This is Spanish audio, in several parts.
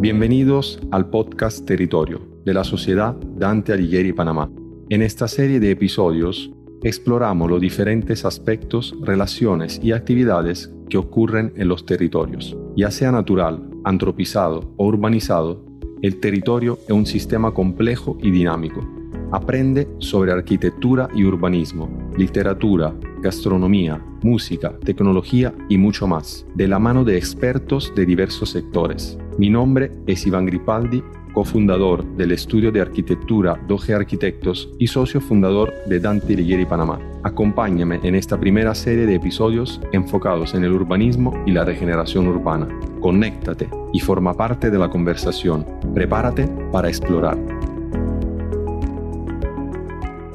Bienvenidos al podcast Territorio de la Sociedad Dante Alighieri Panamá. En esta serie de episodios exploramos los diferentes aspectos, relaciones y actividades que ocurren en los territorios. Ya sea natural, antropizado o urbanizado, el territorio es un sistema complejo y dinámico. Aprende sobre arquitectura y urbanismo, literatura, gastronomía, música, tecnología y mucho más, de la mano de expertos de diversos sectores. Mi nombre es Iván Gripaldi, cofundador del estudio de arquitectura Doge Arquitectos y socio fundador de Dante Alighieri Panamá. Acompáñame en esta primera serie de episodios enfocados en el urbanismo y la regeneración urbana. Conéctate y forma parte de la conversación. Prepárate para explorar.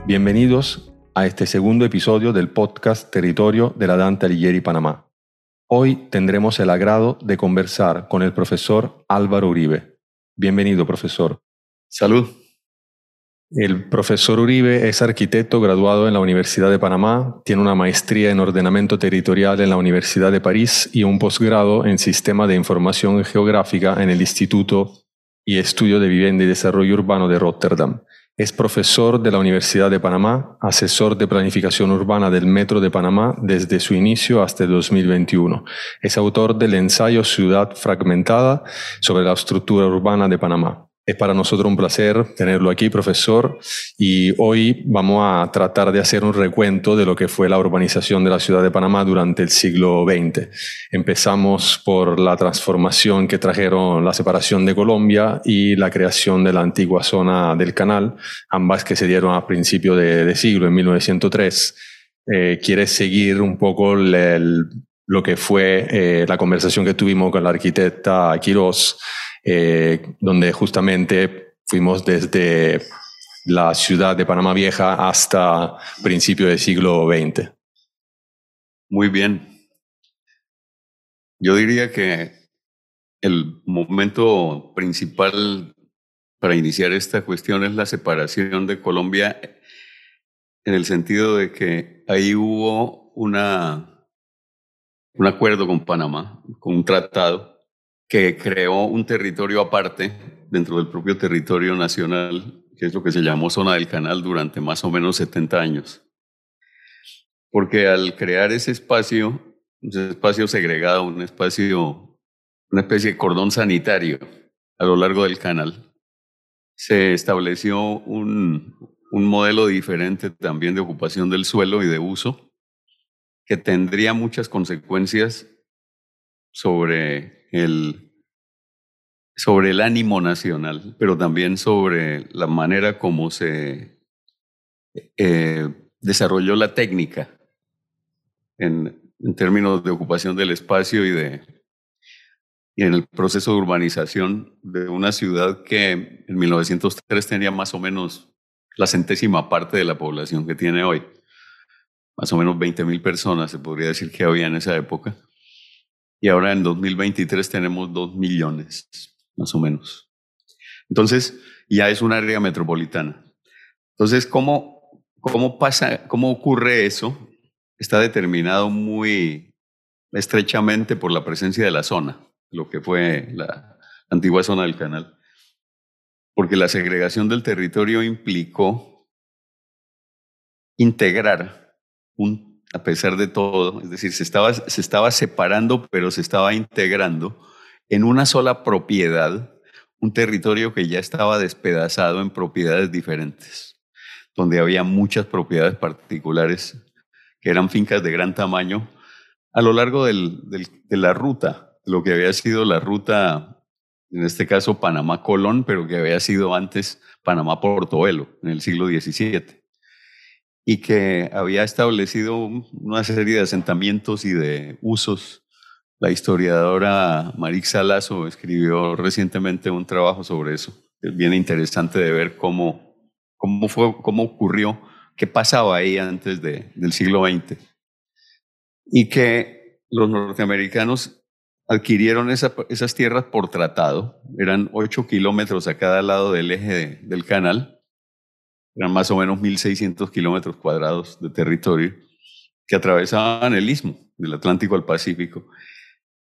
Bienvenidos a este segundo episodio del podcast Territorio de la Dante Alighieri Panamá. Hoy tendremos el agrado de conversar con el profesor Álvaro Uribe. Bienvenido, profesor. Salud. El profesor Uribe es arquitecto graduado en la Universidad de Panamá, tiene una maestría en ordenamiento territorial en la Universidad de París y un posgrado en Sistema de Información Geográfica en el Instituto y Estudio de Vivienda y Desarrollo Urbano de Rotterdam. Es profesor de la Universidad de Panamá, asesor de planificación urbana del Metro de Panamá desde su inicio hasta 2021. Es autor del ensayo Ciudad Fragmentada sobre la estructura urbana de Panamá. Es para nosotros un placer tenerlo aquí, profesor, y hoy vamos a tratar de hacer un recuento de lo que fue la urbanización de la ciudad de Panamá durante el siglo XX. Empezamos por la transformación que trajeron la separación de Colombia y la creación de la antigua zona del canal, ambas que se dieron a principio de, siglo, en 1903. Eh, ¿Quieres seguir un poco lo que fue eh, la conversación que tuvimos con la arquitecta Quirós? Eh, donde justamente fuimos desde la ciudad de Panamá Vieja hasta principio del siglo XX. Muy bien. Yo diría que el momento principal para iniciar esta cuestión es la separación de Colombia en el sentido de que ahí hubo una, un acuerdo con Panamá, con un tratado que creó un territorio aparte dentro del propio territorio nacional, que es lo que se llamó zona del canal durante más o menos 70 años. Porque al crear ese espacio, ese espacio segregado, un espacio, una especie de cordón sanitario a lo largo del canal, se estableció un, un modelo diferente también de ocupación del suelo y de uso que tendría muchas consecuencias sobre el, sobre el ánimo nacional, pero también sobre la manera como se eh, desarrolló la técnica en, términos de ocupación del espacio y, de, y en el proceso de urbanización de una ciudad que en 1903 tenía más o menos la centésima parte de la población que tiene hoy. Más o menos 20 mil personas se podría decir que había en esa época y ahora en 2023 tenemos 2 millones, más o menos. Entonces, ya es un área metropolitana. Entonces, ¿cómo, cómo pasa, cómo ocurre eso? Está determinado muy estrechamente por la presencia de la zona, lo que fue la antigua zona del canal. Porque la segregación del territorio implicó integrar a pesar de todo, es decir, se estaba, se estaba separando, pero se estaba integrando en una sola propiedad, un territorio que ya estaba despedazado en propiedades diferentes, donde había muchas propiedades particulares que eran fincas de gran tamaño a lo largo de la ruta, lo que había sido la ruta, en este caso Panamá-Colón, pero que había sido antes Panamá-Portobelo, en el siglo XVII y que había establecido una serie de asentamientos y de usos. La historiadora Marix Salazo escribió recientemente un trabajo sobre eso. Es bien interesante de ver cómo, cómo, fue, cómo ocurrió, qué pasaba ahí antes de, del siglo XX. Y que los norteamericanos adquirieron esas tierras por tratado. Eran ocho kilómetros a cada lado del eje del canal eran más o menos 1.600 kilómetros cuadrados de territorio que atravesaban el istmo del Atlántico al Pacífico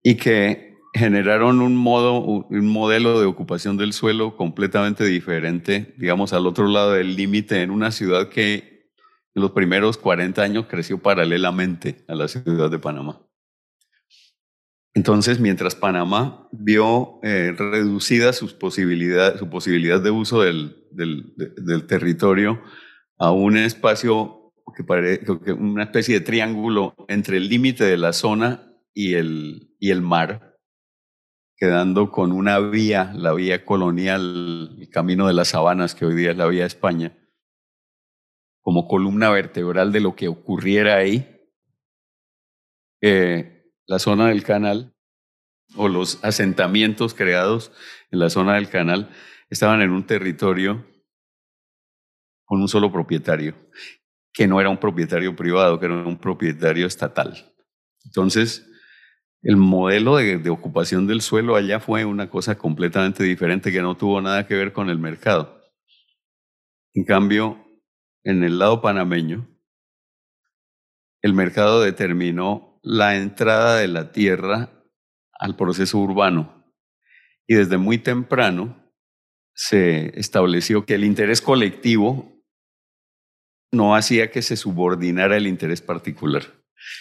y que generaron un, modo, un modelo de ocupación del suelo completamente diferente, digamos, al otro lado del límite, en una ciudad que en los primeros 40 años creció paralelamente a la ciudad de Panamá. Entonces, mientras Panamá vio eh, reducida sus posibilidades, su posibilidad de uso del, del, del territorio a un espacio que parece una especie de triángulo entre el límite de la zona y el, y el mar, quedando con una vía, la vía colonial, el camino de las sabanas, que hoy día es la vía de España, como columna vertebral de lo que ocurriera ahí. Eh, la zona del canal o los asentamientos creados en la zona del canal estaban en un territorio con un solo propietario, que no era un propietario privado, que era un propietario estatal. Entonces, el modelo de, ocupación del suelo allá fue una cosa completamente diferente que no tuvo nada que ver con el mercado. En cambio, en el lado panameño, el mercado determinó la entrada de la tierra al proceso urbano. Y desde muy temprano se estableció que el interés colectivo no hacía que se subordinara el interés particular,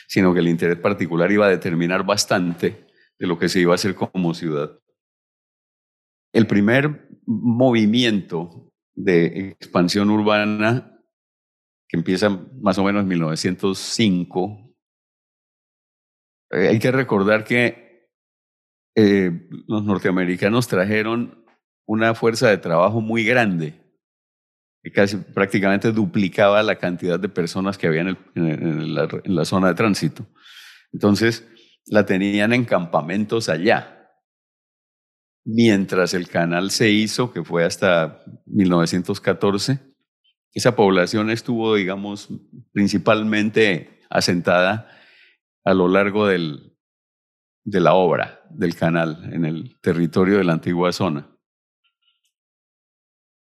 sino que el interés particular iba a determinar bastante de lo que se iba a hacer como ciudad. El primer movimiento de expansión urbana, que empieza más o menos en 1905, eh, hay que recordar que eh, los norteamericanos trajeron una fuerza de trabajo muy grande, casi prácticamente duplicaba la cantidad de personas que había en, la, en la zona de tránsito. Entonces, la tenían en campamentos allá. Mientras el canal se hizo, que fue hasta 1914, esa población estuvo, digamos, principalmente asentada a lo largo del, de la obra del canal en el territorio de la antigua zona.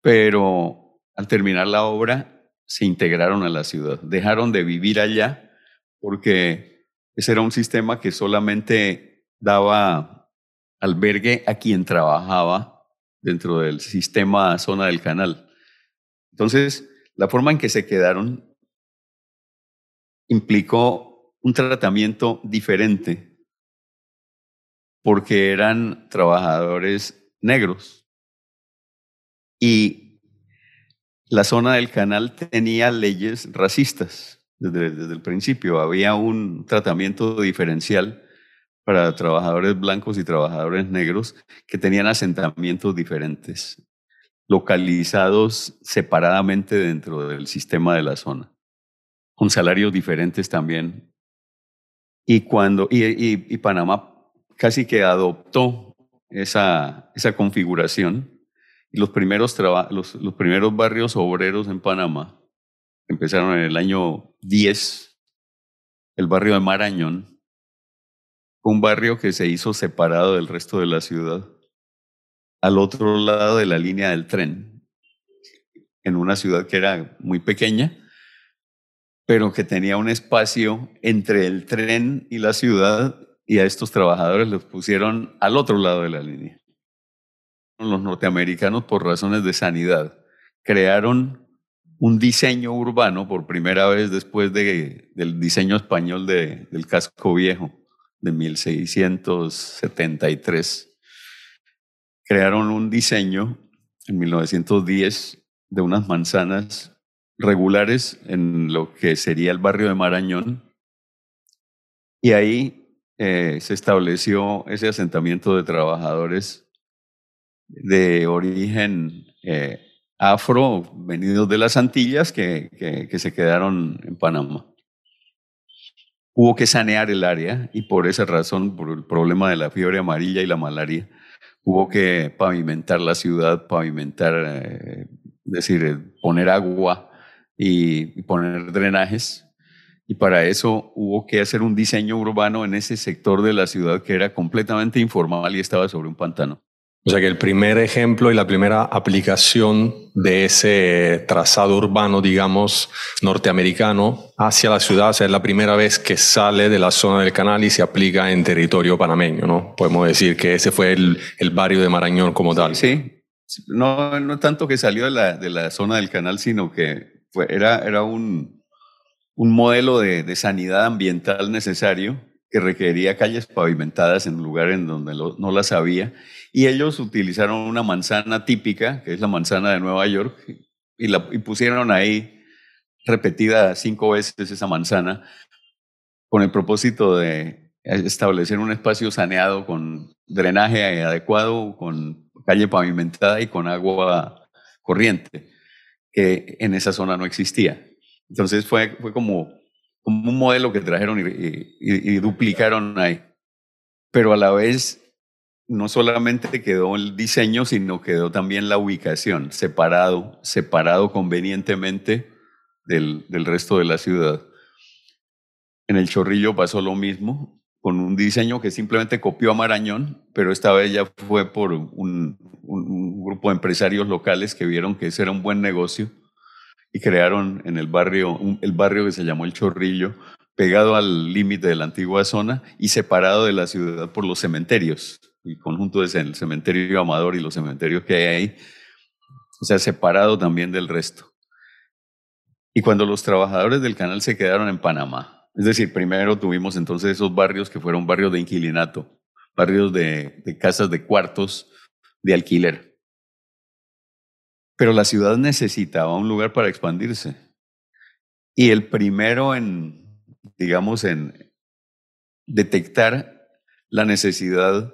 Pero al terminar la obra se integraron a la ciudad, dejaron de vivir allá porque ese era un sistema que solamente daba albergue a quien trabajaba dentro del sistema zona del canal. Entonces, la forma en que se quedaron implicó un tratamiento diferente porque eran trabajadores negros. Y la zona del canal tenía leyes racistas desde, el principio. Había un tratamiento diferencial para trabajadores blancos y trabajadores negros que tenían asentamientos diferentes, localizados separadamente dentro del sistema de la zona, con salarios diferentes también. Y cuando y, y Panamá casi que adoptó esa, esa configuración. Los primeros barrios obreros en Panamá empezaron en el año 10, el barrio de Marañón, un barrio que se hizo separado del resto de la ciudad, al otro lado de la línea del tren, en una ciudad que era muy pequeña, pero que tenía un espacio entre el tren y la ciudad y a estos trabajadores los pusieron al otro lado de la línea. Los norteamericanos, por razones de sanidad, crearon un diseño urbano por primera vez después de, del diseño español de, del casco viejo de 1673. Crearon un diseño en 1910 de unas manzanas regulares en lo que sería el barrio de Marañón. Y ahí eh, se estableció ese asentamiento de trabajadores de origen eh, afro, venidos de las Antillas, que, que, se quedaron en Panamá. Hubo que sanear el área y por esa razón, por el problema de la fiebre amarilla y la malaria, hubo que pavimentar la ciudad, pavimentar, eh, decir, poner agua y poner drenajes y para eso hubo que hacer un diseño urbano en ese sector de la ciudad que era completamente informal y estaba sobre un pantano. O sea que el primer ejemplo y la primera aplicación de ese trazado urbano, digamos, norteamericano hacia la ciudad, o sea, es la primera vez que sale de la zona del canal y se aplica en territorio panameño, ¿no? Podemos decir que ese fue el, el barrio de Marañón como tal. Sí, no, no tanto que salió de la, de la zona del canal, sino que fue, era, era un, un modelo de, de sanidad ambiental necesario que requería calles pavimentadas en un lugar en donde no las había. Y ellos utilizaron una manzana típica, que es la manzana de Nueva York, y, la, y pusieron ahí repetida cinco veces esa manzana con el propósito de establecer un espacio saneado con drenaje adecuado, con calle pavimentada y con agua corriente, que en esa zona no existía. Entonces fue, fue como como un modelo que trajeron y, duplicaron ahí. Pero a la vez, no solamente quedó el diseño, sino quedó también la ubicación, separado, separado convenientemente del, del resto de la ciudad. En el Chorrillo pasó lo mismo, con un diseño que simplemente copió a Marañón, pero esta vez ya fue por un, un, grupo de empresarios locales que vieron que ese era un buen negocio y crearon en el barrio, el barrio que se llamó El Chorrillo, pegado al límite de la antigua zona y separado de la ciudad por los cementerios, el conjunto es el cementerio Amador y los cementerios que hay ahí, o sea, separado también del resto. Y cuando los trabajadores del canal se quedaron en Panamá, es decir, primero tuvimos entonces esos barrios que fueron barrios de inquilinato, barrios de, de casas de cuartos de alquiler pero la ciudad necesitaba un lugar para expandirse. Y el primero en, digamos, en detectar la necesidad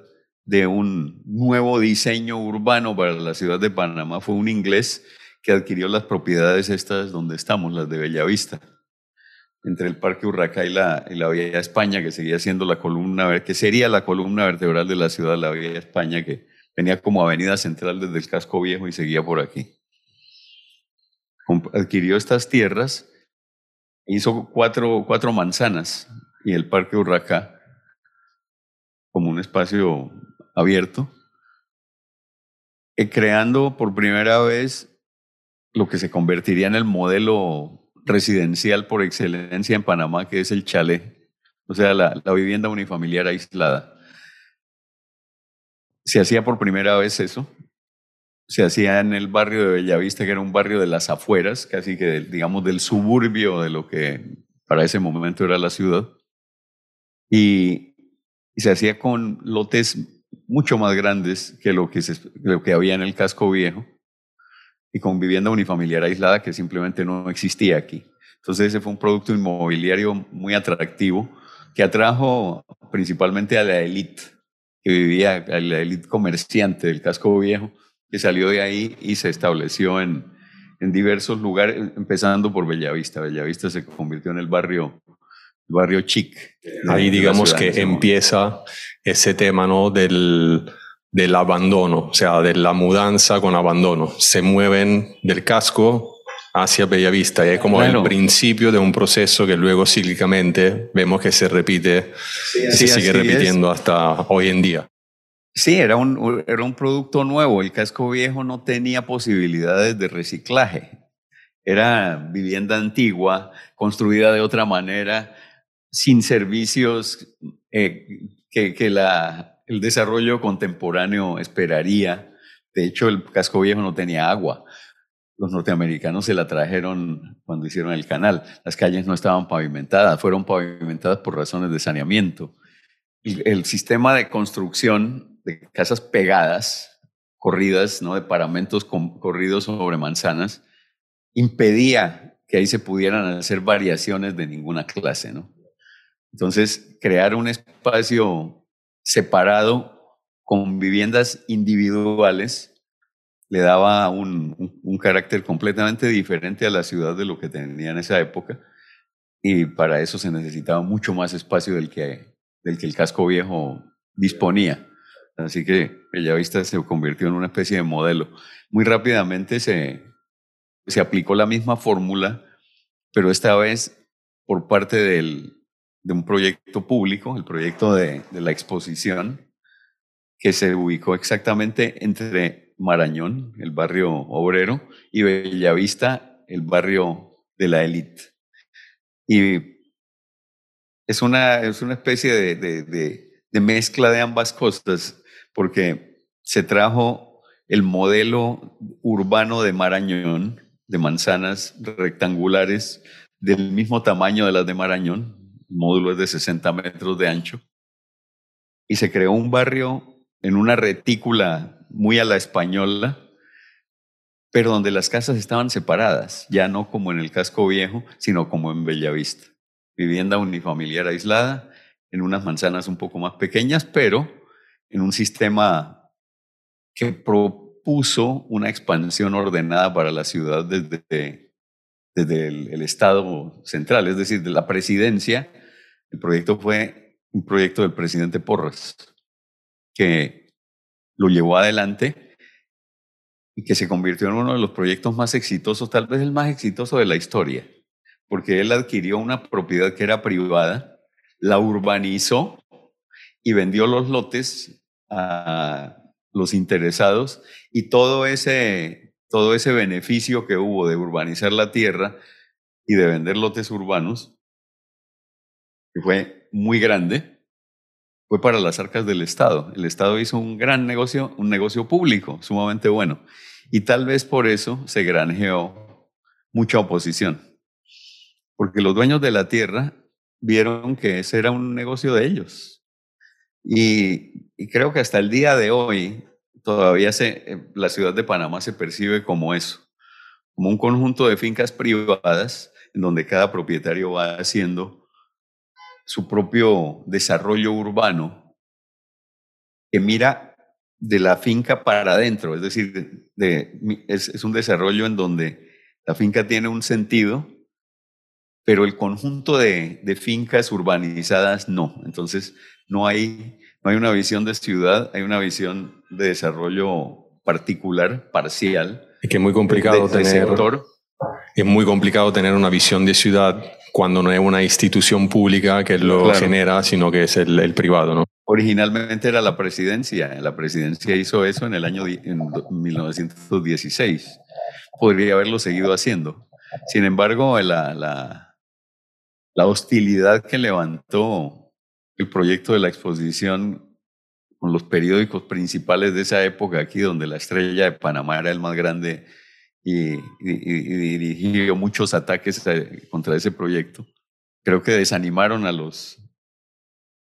de un nuevo diseño urbano para la ciudad de Panamá fue un inglés que adquirió las propiedades estas donde estamos, las de Bellavista, entre el Parque Urraca y la, y la Vía España, que seguía siendo la columna, sería la columna vertebral de la ciudad la Vía España, que venía como avenida central desde el casco viejo y seguía por aquí. Adquirió estas tierras, hizo cuatro, cuatro manzanas y el Parque Urraca como un espacio abierto, eh, creando por primera vez lo que se convertiría en el modelo residencial por excelencia en Panamá, que es el chalet, o sea, la, vivienda unifamiliar aislada. Se hacía por primera vez eso, se hacía en el barrio de Bellavista, que era un barrio de las afueras, casi que digamos del suburbio de lo que para ese momento era la ciudad. Y, se hacía con lotes mucho más grandes que lo que, lo que había en el casco viejo y con vivienda unifamiliar aislada que simplemente no existía aquí. Entonces ese fue un producto inmobiliario muy atractivo que atrajo principalmente a la élite que vivía, a la élite comerciante del casco viejo, que salió de ahí y se estableció en, en diversos lugares, empezando por Bellavista. Bellavista se convirtió en el barrio, barrio chic. Ahí digamos que empieza ese tema ¿no? del, del abandono, o sea, de la mudanza con abandono. Se mueven del casco hacia Bellavista y es como el principio de un proceso que luego cíclicamente vemos que se repite, se sigue repitiendo hasta hoy en día. Sí, era un, era un producto nuevo. El casco viejo no tenía posibilidades de reciclaje. Era vivienda antigua, construida de otra manera, sin servicios eh, que, que la, el desarrollo contemporáneo esperaría. De hecho, el casco viejo no tenía agua. Los norteamericanos se la trajeron cuando hicieron el canal. Las calles no estaban pavimentadas, fueron pavimentadas por razones de saneamiento. el sistema de construcción de casas pegadas, corridas, ¿no? de paramentos corridos sobre manzanas, impedía que ahí se pudieran hacer variaciones de ninguna clase. ¿no? Entonces, crear un espacio separado con viviendas individuales le daba un, carácter completamente diferente a la ciudad de lo que tenía en esa época y para eso se necesitaba mucho más espacio del que, del que el casco viejo disponía. Así que Bellavista se convirtió en una especie de modelo. Muy rápidamente se, se aplicó la misma fórmula, pero esta vez por parte del, de un proyecto público, el proyecto de, la exposición, que se ubicó exactamente entre Marañón, el barrio obrero, y Bellavista, el barrio de la élite. Y es una, es una especie de, de, de, mezcla de ambas cosas, porque se trajo el modelo urbano de Marañón, de manzanas rectangulares del mismo tamaño de las de Marañón, módulo es de 60 metros de ancho, y se creó un barrio en una retícula muy a la española, pero donde las casas estaban separadas, ya no como en el casco viejo, sino como en Bellavista. Vivienda unifamiliar aislada, en unas manzanas un poco más pequeñas, pero en un sistema que propuso una expansión ordenada para la ciudad desde, desde el, Estado central, es decir, de la presidencia. El proyecto fue un proyecto del presidente Porras, que lo llevó adelante y que se convirtió en uno de los proyectos más exitosos, tal vez el más exitoso de la historia, porque él adquirió una propiedad que era privada, la urbanizó y vendió los lotes a los interesados y todo ese, todo ese beneficio que hubo de urbanizar la tierra y de vender lotes urbanos, que fue muy grande, fue para las arcas del Estado. El Estado hizo un gran negocio, un negocio público sumamente bueno. Y tal vez por eso se granjeó mucha oposición. Porque los dueños de la tierra vieron que ese era un negocio de ellos. Y, creo que hasta el día de hoy todavía se, eh, la ciudad de Panamá se percibe como eso, como un conjunto de fincas privadas en donde cada propietario va haciendo su propio desarrollo urbano que mira de la finca para adentro, es decir, de, es, un desarrollo en donde la finca tiene un sentido, pero el conjunto de, fincas urbanizadas no. Entonces, no hay, no hay una visión de ciudad, hay una visión de desarrollo particular, parcial. Y que es muy complicado tener. Sector. Es muy complicado tener una visión de ciudad cuando no es una institución pública que lo genera, sino que es el, privado, ¿no? Originalmente era la presidencia. La presidencia hizo eso en el año en 1916. Podría haberlo seguido haciendo. Sin embargo, la, la, la hostilidad que levantó el proyecto de la exposición con los periódicos principales de esa época aquí, donde la estrella de Panamá era el más grande y, dirigió muchos ataques contra ese proyecto. Creo que desanimaron a, los,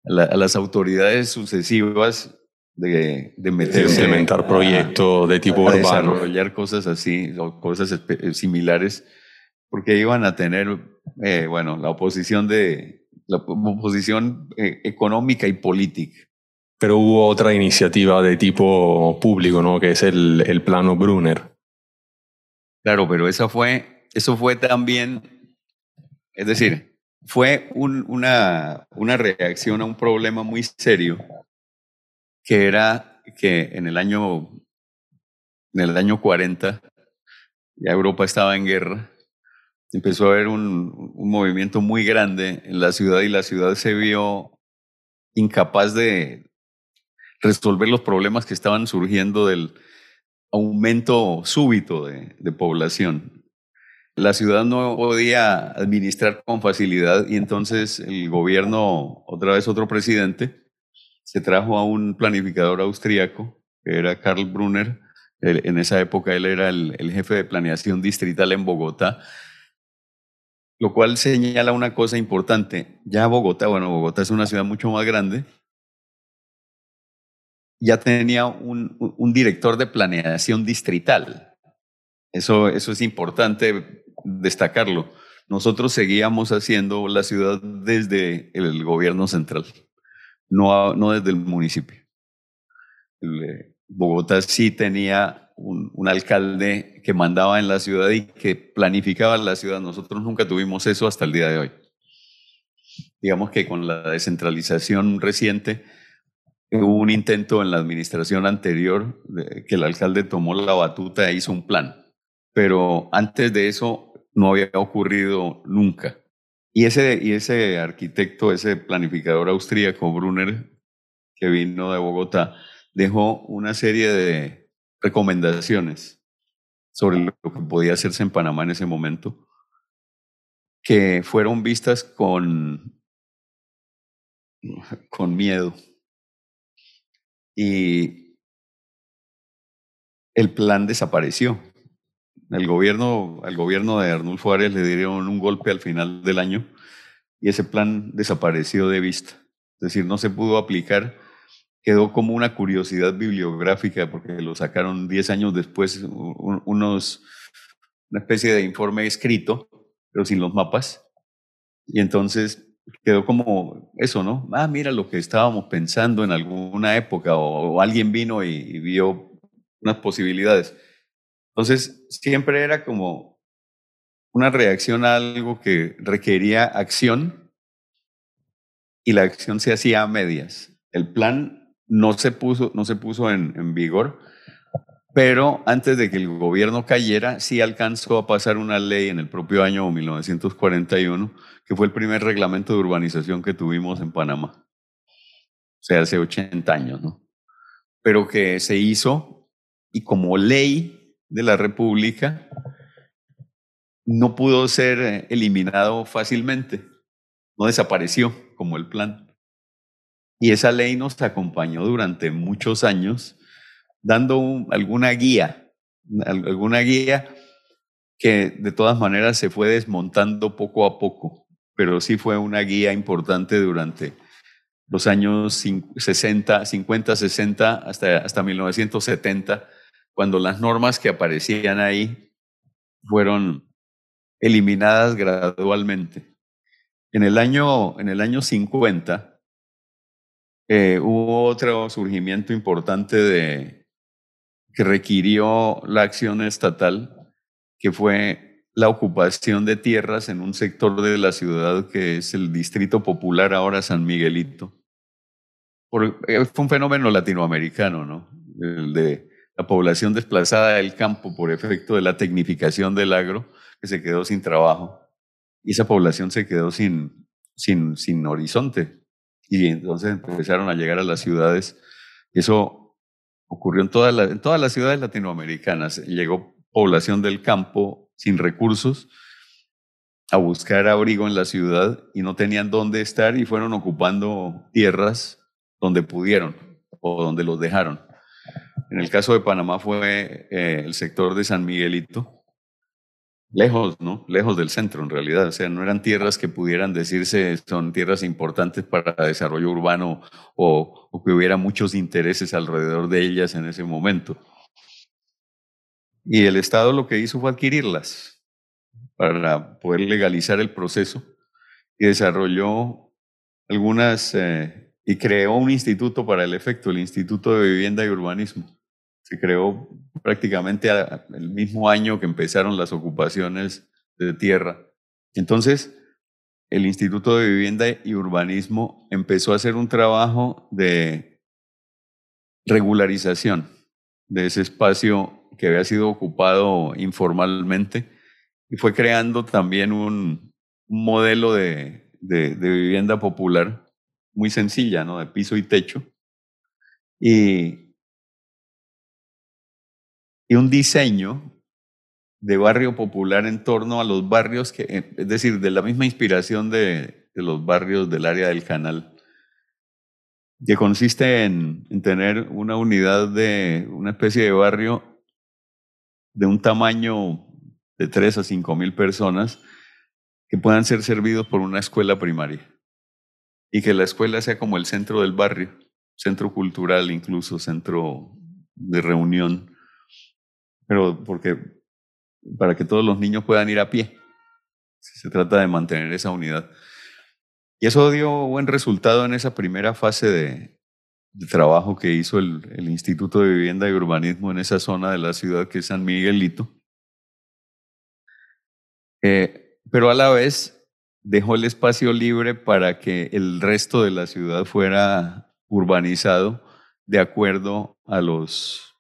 a, las autoridades sucesivas de, de meterse. implementar proyectos de tipo urbano. Desarrollar cosas así, o cosas eh, similares, porque iban a tener, eh, bueno, la oposición de la oposición eh, económica y política. Pero hubo otra iniciativa de tipo público, ¿no? Que es el, el plano Brunner. Claro, pero esa fue, eso fue también, es decir, fue una, una reacción a un problema muy serio, que era que en el año, en el año 40, ya Europa estaba en guerra, empezó a haber un, movimiento muy grande en la ciudad y la ciudad se vio incapaz de resolver los problemas que estaban surgiendo del, aumento súbito de, población. La ciudad no podía administrar con facilidad y entonces el gobierno, otra vez otro presidente, se trajo a un planificador austríaco, que era Karl Brunner. En esa época él era el, el jefe de planeación distrital en Bogotá, lo cual señala una cosa importante. Ya Bogotá, bueno, Bogotá es una ciudad mucho más grande, ya tenía un, director de planeación distrital. Eso, eso es importante destacarlo. Nosotros seguíamos haciendo la ciudad desde el gobierno central, no, no desde el municipio. Eh, Bogotá sí tenía un, alcalde que mandaba en la ciudad y que planificaba la ciudad. Nosotros nunca tuvimos eso hasta el día de hoy. Digamos que con la descentralización reciente, Hubo un intento en la administración anterior que el alcalde tomó la batuta e hizo un plan, pero antes de eso no había ocurrido nunca. Y ese, y ese arquitecto, ese planificador austríaco, Brunner, que vino de Bogotá, dejó una serie de recomendaciones sobre lo que podía hacerse en Panamá en ese momento, que fueron vistas con, con miedo. Y el plan desapareció. El gobierno, al gobierno de Arnulfo Ares le dieron un golpe al final del año y ese plan desapareció de vista. Es decir, no se pudo aplicar, quedó como una curiosidad bibliográfica porque lo sacaron 10 años después, unos, una especie de informe escrito, pero sin los mapas. Y entonces quedó como eso, ¿no? Ah, mira lo que estábamos pensando en alguna época o, alguien vino y vio unas posibilidades entonces, siempre era como una reacción a algo que requería acción y la acción se hacía a medias. El plan no se puso, no se puso en, en vigor, pero antes de que el gobierno cayera, sí alcanzó a pasar una ley en el propio año 1941, que fue el primer reglamento de urbanización que tuvimos en Panamá. O sea, hace 80 años, ¿no? Pero que se hizo y como ley de la República no pudo ser eh, eliminado fácilmente, no desapareció como el plan. Y esa ley nos acompañó durante muchos años, dando alguna guía, alguna guía que de todas maneras se fue desmontando poco a poco, pero sí fue una guía importante durante los años 60, 50, 60 hasta, hasta 1970 cuando las normas que aparecían ahí fueron eliminadas gradualmente. En el año, en el año 50 eh, hubo otro surgimiento importante de, que requirió la acción estatal, que fue la ocupación de tierras en un sector de la ciudad que es el Distrito Popular, ahora San Miguelito. Eh, fue un fenómeno latinoamericano, ¿no? El de la población desplazada del campo por efecto de la tecnificación del agro, que se quedó sin trabajo, y esa población se quedó sin, sin, sin horizonte. Y entonces empezaron a llegar a las ciudades. Eso ocurrió en, todas las ciudades latinoamericanas. Llegó población del campo sin recursos a buscar abrigo en la ciudad y no tenían dónde estar y fueron ocupando tierras donde pudieron o donde los dejaron. En el caso de Panamá fue eh, el sector de San Miguelito, lejos, ¿no? Lejos del centro en realidad. O sea, no eran tierras que pudieran decirse son tierras importantes para desarrollo urbano o, que hubiera muchos intereses alrededor de ellas en ese momento. Y el Estado lo que hizo fue adquirirlas para poder legalizar el proceso y desarrolló algunas eh, y creó un instituto para el efecto, el Instituto de Vivienda y Urbanismo se creó prácticamente el mismo año que empezaron las ocupaciones de tierra. Entonces, el Instituto de Vivienda y Urbanismo empezó a hacer un trabajo de regularización de ese espacio que había sido ocupado informalmente y fue creando también un, modelo de, de, de, vivienda popular muy sencilla, ¿no? de piso y techo. Y y un diseño de barrio popular en torno a los barrios, que, es decir, de la misma inspiración de, de los barrios del área del canal, que consiste en, en, tener una unidad de una especie de barrio de un tamaño de 3 a 5 mil personas que puedan ser servidos por una escuela primaria y que la escuela sea como el centro del barrio, centro cultural incluso, centro de reunión pero porque para que todos los niños puedan ir a pie. Se trata de mantener esa unidad. Y eso dio buen resultado en esa primera fase de, trabajo que hizo el, Instituto de Vivienda y Urbanismo en esa zona de la ciudad que es San Miguelito. Eh, pero a la vez dejó el espacio libre para que el resto de la ciudad fuera urbanizado de acuerdo a los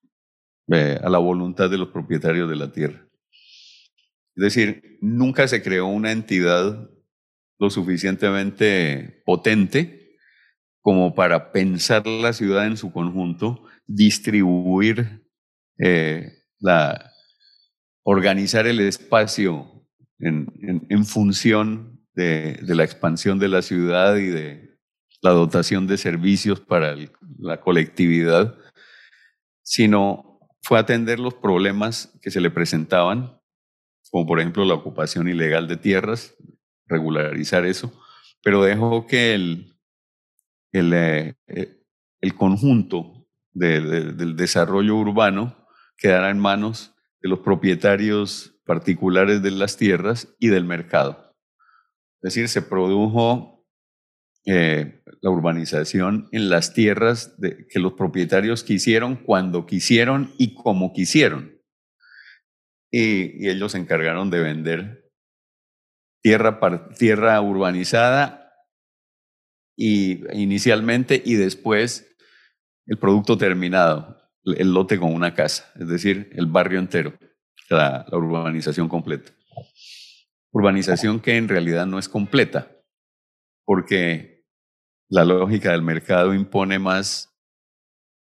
eh, a la voluntad de los propietarios de la tierra. Es decir, nunca se creó una entidad lo suficientemente potente como para pensar la ciudad en su conjunto, distribuir eh, organizar el espacio en, función de, la expansión de la ciudad y de la dotación de servicios para la colectividad, sino fue atender los problemas que se le presentaban, como por ejemplo la ocupación ilegal de tierras, regularizar eso, pero dejó que el, el, eh, el conjunto del desarrollo urbano quedara en manos de los propietarios particulares de las tierras y del mercado. Es decir, se produjo eh, la urbanización en las tierras que los propietarios quisieron, cuando quisieron y como quisieron. Y, ellos se encargaron de vender tierra, tierra urbanizada y, inicialmente y después el producto terminado, el lote con una casa, es decir, el barrio entero, la, urbanización completa. Urbanización que en realidad no es completa, porque la lógica del mercado impone más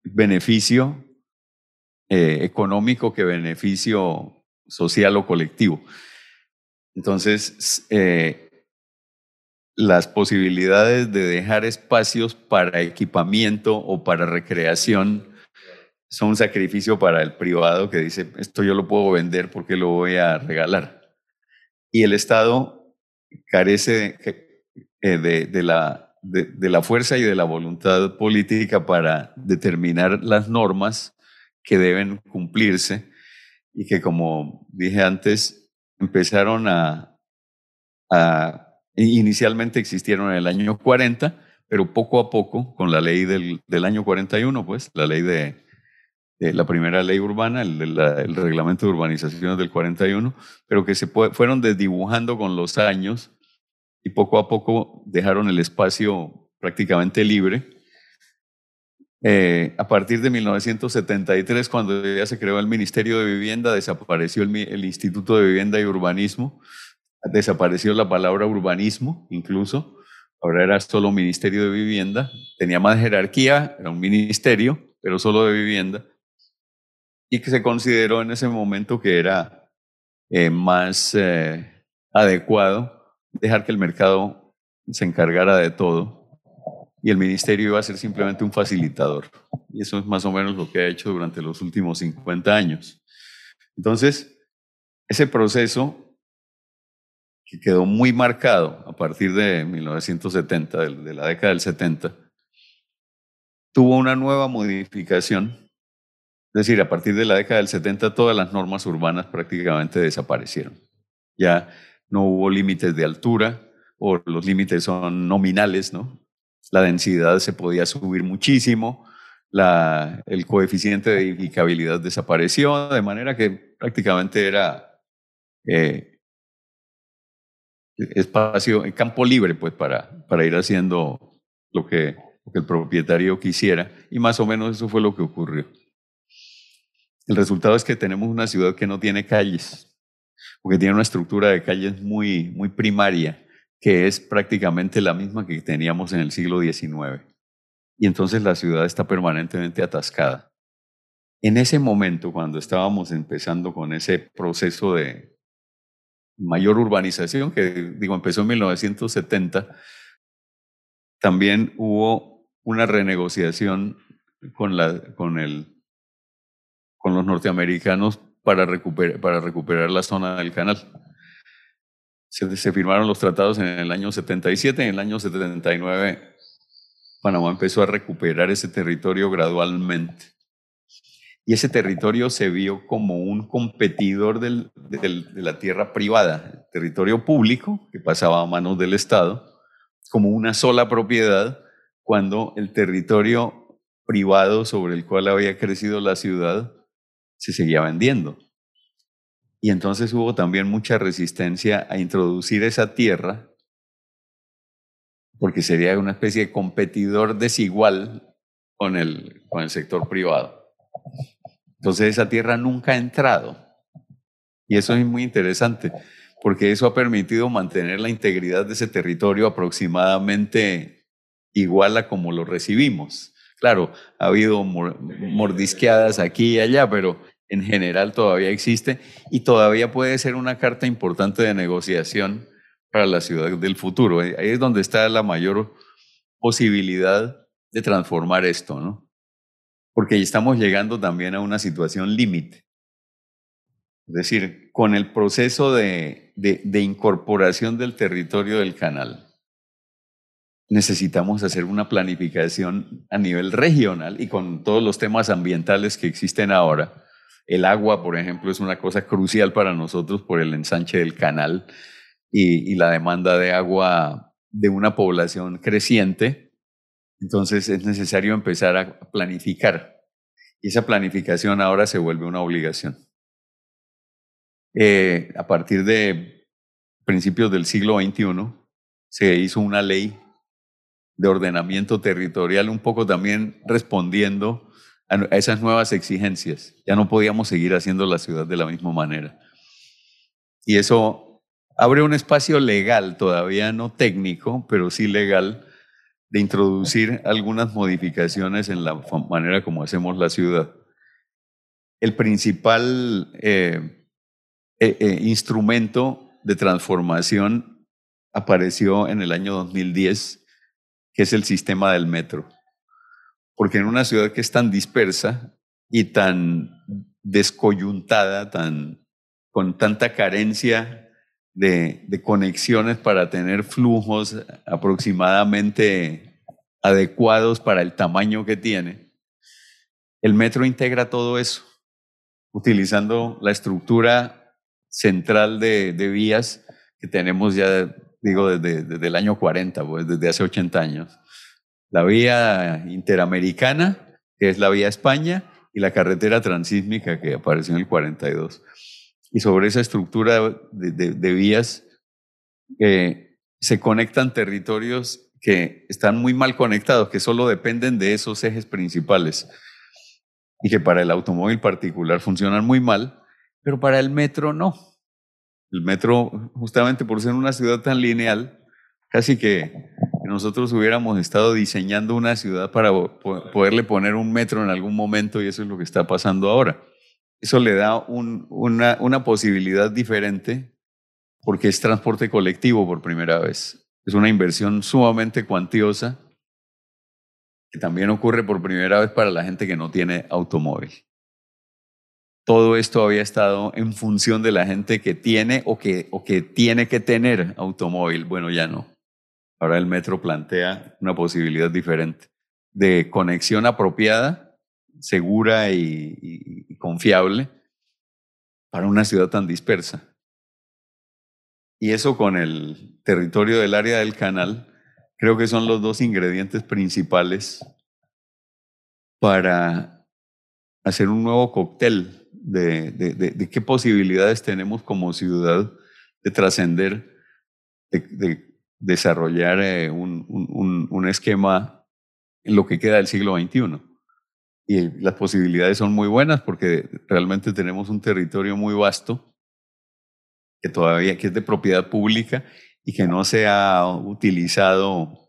beneficio eh, económico que beneficio social o colectivo. Entonces, eh, las posibilidades de dejar espacios para equipamiento o para recreación son un sacrificio para el privado que dice, esto yo lo puedo vender porque lo voy a regalar. Y el Estado carece de, eh, la, de, la fuerza y de la voluntad política para determinar las normas que deben cumplirse y que, como dije antes, empezaron a, inicialmente existieron en el año 40, pero poco a poco, con la ley del, del año 41, pues, la ley de, la primera ley urbana, el, reglamento de urbanización del 41, pero que se fueron desdibujando con los años y poco a poco dejaron el espacio prácticamente libre. Eh, a partir de 1973, cuando ya se creó el Ministerio de Vivienda, desapareció el, Instituto de Vivienda y Urbanismo, desapareció la palabra urbanismo incluso, ahora era solo Ministerio de Vivienda, tenía más jerarquía, era un ministerio, pero solo de vivienda, y que se consideró en ese momento que era eh, más eh, adecuado dejar que el mercado se encargara de todo y el ministerio iba a ser simplemente un facilitador. Y eso es más o menos lo que ha hecho durante los últimos 50 años. Entonces, ese proceso que quedó muy marcado a partir de 1970, de la década del 70, tuvo una nueva modificación es decir, a partir de la década del 70 todas las normas urbanas prácticamente desaparecieron. Ya no hubo límites de altura o los límites son nominales, ¿no? La densidad se podía subir muchísimo, la, el coeficiente de edificabilidad desapareció, de manera que prácticamente era eh, espacio, campo libre, pues, para, para ir haciendo lo que, lo que el propietario quisiera. Y más o menos eso fue lo que ocurrió. El resultado es que tenemos una ciudad que no tiene calles, porque tiene una estructura de calles muy, muy primaria, que es prácticamente la misma que teníamos en el siglo XIX. Y entonces la ciudad está permanentemente atascada. En ese momento, cuando estábamos empezando con ese proceso de mayor urbanización, que digo, empezó en 1970, también hubo una renegociación con, la, con el con los norteamericanos para recuperar, para recuperar la zona del canal. Se, se, firmaron los tratados en el año 77, en el año 79 Panamá empezó a recuperar ese territorio gradualmente. Y ese territorio se vio como un competidor del, del, de la tierra privada, territorio público que pasaba a manos del Estado, como una sola propiedad, cuando el territorio privado sobre el cual había crecido la ciudad se seguía vendiendo. Y entonces hubo también mucha resistencia a introducir esa tierra, porque sería una especie de competidor desigual con el, con el sector privado. Entonces esa tierra nunca ha entrado. Y eso es muy interesante, porque eso ha permitido mantener la integridad de ese territorio aproximadamente igual a como lo recibimos. Claro, ha habido mordisqueadas aquí y allá, pero en general todavía existe y todavía puede ser una carta importante de negociación para la ciudad del futuro. Ahí es donde está la mayor posibilidad de transformar esto, ¿no? Porque estamos llegando también a una situación límite. Es decir, con el proceso de, incorporación del territorio del canal, necesitamos hacer una planificación a nivel regional y con todos los temas ambientales que existen ahora. El agua, por ejemplo, es una cosa crucial para nosotros por el ensanche del canal y, la demanda de agua de una población creciente. Entonces es necesario empezar a planificar. Y esa planificación ahora se vuelve una obligación. Eh, a partir de principios del siglo XXI, se hizo una ley de ordenamiento territorial, un poco también respondiendo a esas nuevas exigencias. Ya no podíamos seguir haciendo la ciudad de la misma manera. Y eso abre un espacio legal, todavía no técnico, pero sí legal, de introducir algunas modificaciones en la manera como hacemos la ciudad. El principal eh, eh, eh, instrumento de transformación apareció en el año 2010, que es el sistema del metro. Porque en una ciudad que es tan dispersa y tan descoyuntada, tan, con tanta carencia de, de conexiones para tener flujos aproximadamente adecuados para el tamaño que tiene, el metro integra todo eso, utilizando la estructura central de, vías que tenemos ya, digo, desde, el año 40, pues desde hace 80 años. La vía interamericana, que es la vía España, y la carretera transísmica que apareció en el 42. Y sobre esa estructura de, vías eh, se conectan territorios que están muy mal conectados, que solo dependen de esos ejes principales y que para el automóvil particular funcionan muy mal pero para el metro no. El metro, justamente por ser una ciudad tan lineal, casi que nosotros hubiéramos estado diseñando una ciudad para poderle poner un metro en algún momento y eso es lo que está pasando ahora. Eso le da una, una posibilidad diferente porque es transporte colectivo por primera vez. Es una inversión sumamente cuantiosa que también ocurre por primera vez para la gente que no tiene automóvil todo esto había estado en función de la gente que tiene o que, o que tiene que tener automóvil. Bueno, ya no. Ahora el metro plantea una posibilidad diferente de conexión apropiada, segura y, confiable para una ciudad tan dispersa. Y eso con el territorio del área del canal, creo que son los dos ingredientes principales para hacer un nuevo cóctel de, qué posibilidades tenemos como ciudad de trascender, de, desarrollar eh, un, esquema en lo que queda del siglo XXI. Y las posibilidades son muy buenas porque realmente tenemos un territorio muy vasto que todavía que es de propiedad pública y que no se ha utilizado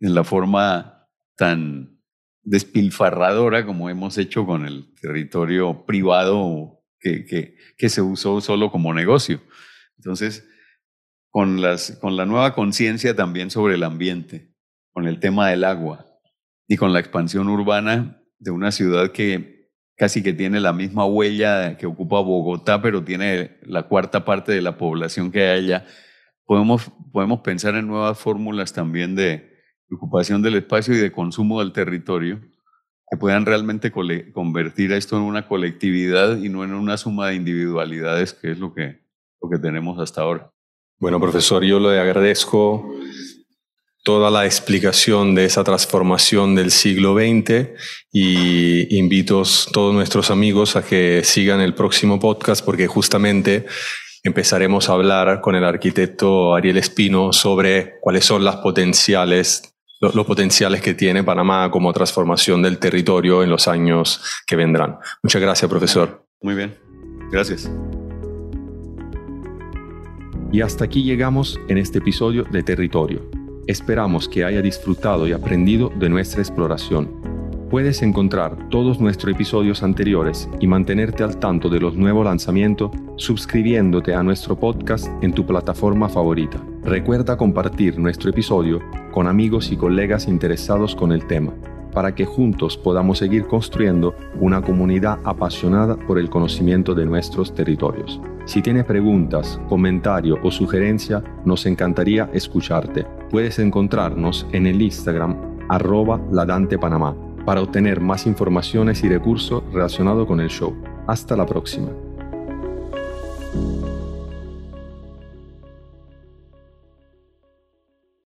en la forma tan despilfarradora como hemos hecho con el territorio privado que, que, que se usó solo como negocio. Entonces, con, las, con la nueva conciencia también sobre el ambiente, con el tema del agua y con la expansión urbana de una ciudad que casi que tiene la misma huella que ocupa Bogotá, pero tiene la cuarta parte de la población que hay allá, podemos, podemos pensar en nuevas fórmulas también de, ocupación del espacio y de consumo del territorio, que puedan realmente convertir esto en una colectividad y no en una suma de individualidades, que es lo que, lo que tenemos hasta ahora. Bueno, profesor, yo le agradezco toda la explicación de esa transformación del siglo XX y invito a todos nuestros amigos a que sigan el próximo podcast porque justamente empezaremos a hablar con el arquitecto Ariel Espino sobre cuáles son las potenciales los, potenciales que tiene Panamá como transformación del territorio en los años que vendrán. Muchas gracias, profesor. Muy bien, gracias. Y hasta aquí llegamos en este episodio de Territorio. Esperamos que haya disfrutado y aprendido de nuestra exploración. Puedes encontrar todos nuestros episodios anteriores y mantenerte al tanto de los nuevos lanzamientos suscribiéndote a nuestro podcast en tu plataforma favorita. Recuerda compartir nuestro episodio con amigos y colegas interesados con el tema para que juntos podamos seguir construyendo una comunidad apasionada por el conocimiento de nuestros territorios. Si tienes preguntas, comentarios o sugerencia, nos encantaría escucharte. Puedes encontrarnos en el Instagram arroba Panamá para obtener más informaciones y recursos relacionados con el show. Hasta la próxima.